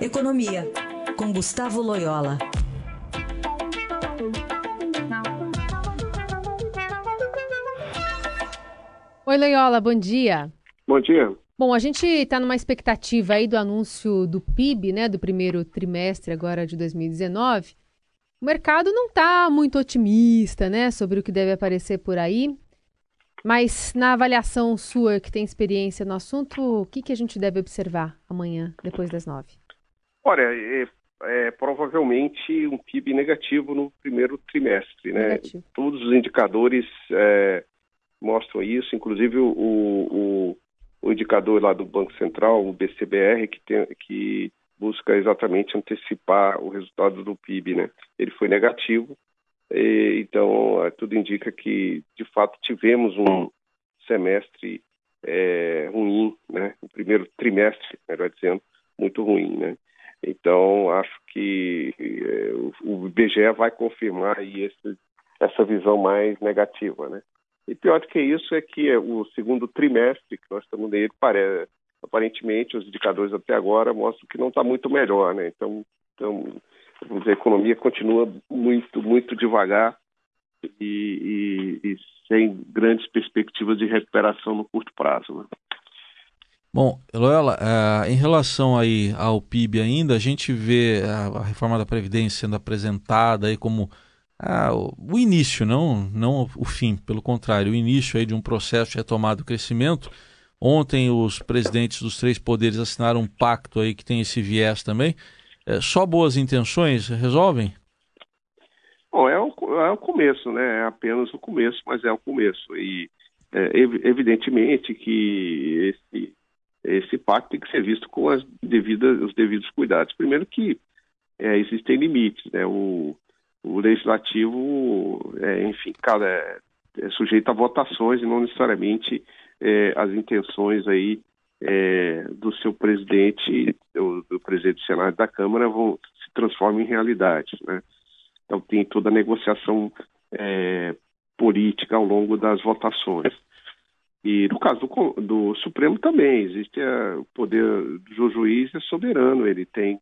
Economia, com Gustavo Loyola. Oi, Loyola, bom dia. Bom dia. Bom, a gente está numa expectativa aí do anúncio do PIB, né, do primeiro trimestre agora de 2019. O mercado não está muito otimista, né, sobre o que deve aparecer por aí. Mas na avaliação sua, que tem experiência no assunto, o que, que a gente deve observar amanhã, depois das nove? Olha, é, é provavelmente um PIB negativo no primeiro trimestre, né? Negativo. Todos os indicadores é, mostram isso, inclusive o, o, o, indicador lá do Banco Central, o BCBR, que, tem, que busca exatamente antecipar o resultado do PIB, né? Ele foi negativo, e, então é, tudo indica que de fato tivemos um semestre é, ruim, né? O primeiro trimestre, melhor dizendo, muito ruim, né? Então, acho que é, o IBGE vai confirmar aí esse, essa visão mais negativa, né? E pior do que isso é que o segundo trimestre que nós estamos nele, parece, aparentemente, os indicadores até agora mostram que não está muito melhor, né? Então, então vamos dizer, a economia continua muito, muito devagar e, e, e sem grandes perspectivas de recuperação no curto prazo, né? Bom, Loela, uh, em relação aí ao PIB ainda, a gente vê a, reforma da Previdência sendo apresentada aí como uh, o, início, não, não o fim, pelo contrário, o início aí de um processo de retomada do crescimento. Ontem os presidentes dos três poderes assinaram um pacto aí que tem esse viés também. É, só boas intenções resolvem? Bom, é o, é o começo, né? É apenas o começo, mas é o começo. E é, evidentemente que esse esse pacto tem que ser visto com as devidas, os devidos cuidados. Primeiro que é, existem limites, né? O, o legislativo, é, enfim, cada, é, é, sujeito a votações e não necessariamente é, as intenções aí é, do seu presidente, do, do, presidente do Senado e da Câmara vão se transformam em realidade, né? Então tem toda a negociação é, política ao longo das votações. E no caso do, do Supremo também, existe a, o poder do juiz é soberano, ele tem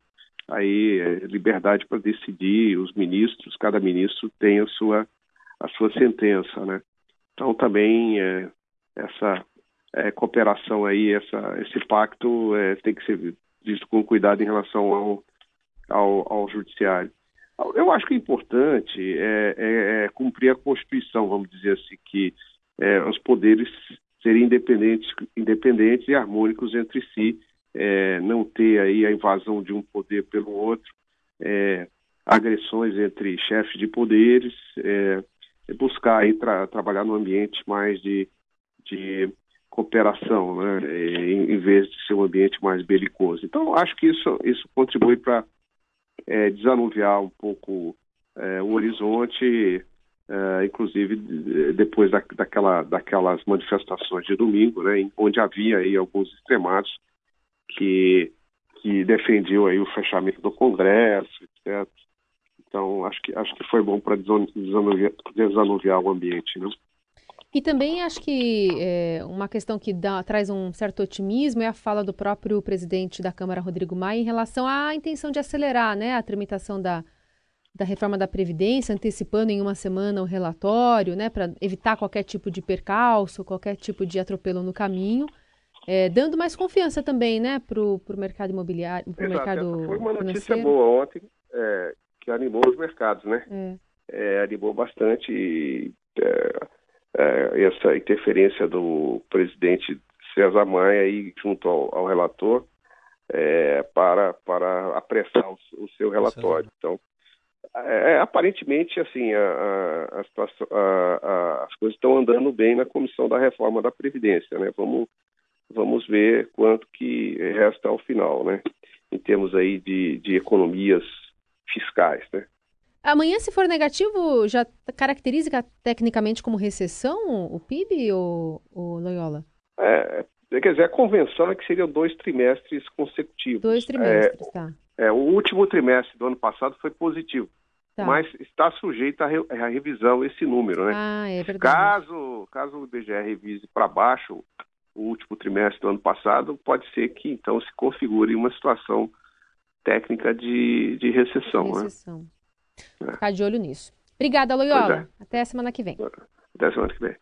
aí é, liberdade para decidir, os ministros, cada ministro tem a sua, a sua sentença, né? Então também é, essa é, cooperação aí, essa, esse pacto tem que ser visto com cuidado em relação ao, ao, ao judiciário. Eu acho que o importante é, é, é cumprir a Constituição, vamos dizer assim, que os poderes serem independentes, independentes e harmônicos entre si, é, não ter aí a invasão de um poder pelo outro, é, agressões entre chefes de poderes, é, buscar aí tra trabalhar num ambiente mais de, de cooperação, né, em, em, vez de ser um ambiente mais belicoso. Então, acho que isso, isso contribui para é, desanuviar um pouco é, o horizonte Uh, inclusive depois da, daquela, daquelas manifestações de domingo, né, onde havia aí alguns extremados que, que defendiam aí o fechamento do Congresso, etc. Então acho que acho que foi bom para desanuviar, desanuviar o ambiente, né? E também acho que é, uma questão que dá, traz um certo otimismo é a fala do próprio presidente da Câmara, Rodrigo Maia, em relação à intenção de acelerar né, a tramitação da, da reforma da Previdência, antecipando em uma semana o relatório, né, para evitar qualquer tipo de percalço, qualquer tipo de atropelo no caminho, é, dando mais confiança também, né, para o mercado imobiliário, para o mercado Foi uma notícia financeiro. boa ontem, é, que animou os mercados, né? É. é animou bastante é, é, essa interferência do presidente César Maia aí junto ao, ao relator para, para apressar o, o seu relatório. Então, é, é, aparentemente, assim, a, a, a, as coisas estão andando bem na comissão da reforma da Previdência, né? Vamos, vamos ver quanto que resta ao final, né? Em termos aí de, de economias fiscais, né? Amanhã, se for negativo, já caracteriza tecnicamente como recessão o PIB, ou, ou Loyola? É, quer dizer, a convenção é que seriam dois trimestres consecutivos. Dois trimestres, é, tá. É, o último trimestre do ano passado foi positivo. Tá. Mas está sujeito à, re, revisão esse número, né? Ah, é verdade. Caso, caso o IBGE revise para baixo o último trimestre do ano passado, pode ser que então se configure uma situação técnica de, de recessão. recessão. Né? Ficar de olho nisso. Obrigada, Loyola. É. Até a semana que vem. Até a semana que vem.